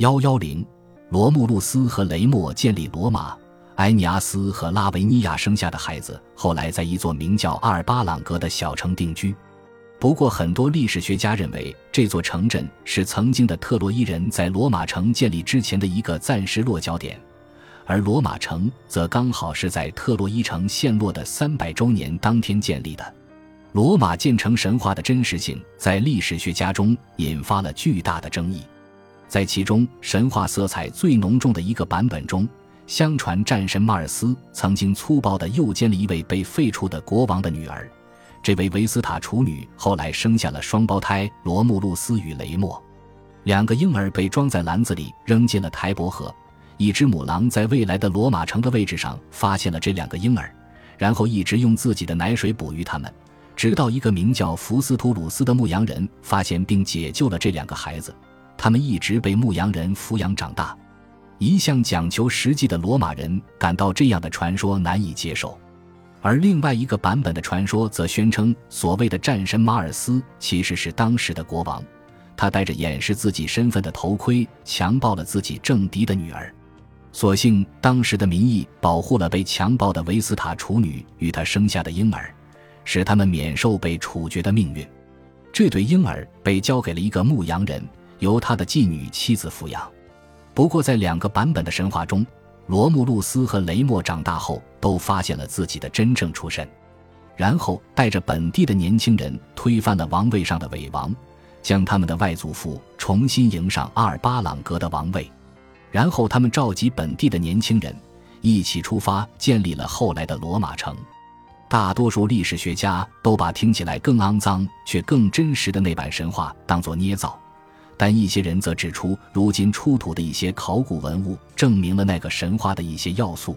幺幺零，罗慕路斯和雷默建立罗马。埃尼阿斯和拉维尼亚生下的孩子，后来在一座名叫阿尔巴朗格的小城定居。不过，很多历史学家认为这座城镇是曾经的特洛伊人在罗马城建立之前的一个暂时落脚点，而罗马城则刚好是在特洛伊城陷落的三百周年当天建立的。罗马建成神话的真实性在历史学家中引发了巨大的争议。在其中，神话色彩最浓重的一个版本中。相传战神马尔斯曾经粗暴地诱奸了一位被废黜的国王的女儿，这位维斯塔处女后来生下了双胞胎罗慕路斯与雷莫，两个婴儿被装在篮子里扔进了台伯河。一只母狼在未来的罗马城的位置上发现了这两个婴儿，然后一直用自己的奶水哺育他们，直到一个名叫福斯图鲁斯的牧羊人发现并解救了这两个孩子，他们一直被牧羊人抚养长大。一向讲求实际的罗马人感到这样的传说难以接受，而另外一个版本的传说则宣称，所谓的战神马尔斯其实是当时的国王，他戴着掩饰自己身份的头盔，强暴了自己政敌的女儿。所幸当时的民意保护了被强暴的维斯塔处女与她生下的婴儿，使他们免受被处决的命运。这对婴儿被交给了一个牧羊人，由他的妓女妻子抚养。不过，在两个版本的神话中，罗慕路斯和雷莫长大后都发现了自己的真正出身，然后带着本地的年轻人推翻了王位上的伪王，将他们的外祖父重新迎上阿尔巴朗格的王位。然后，他们召集本地的年轻人一起出发，建立了后来的罗马城。大多数历史学家都把听起来更肮脏却更真实的那版神话当作捏造。但一些人则指出，如今出土的一些考古文物证明了那个神话的一些要素。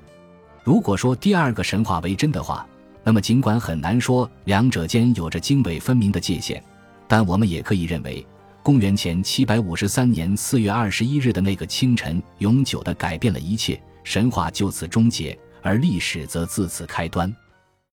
如果说第二个神话为真的话，那么尽管很难说两者间有着泾渭分明的界限，但我们也可以认为，公元前七百五十三年四月二十一日的那个清晨，永久地改变了一切，神话就此终结，而历史则自此开端。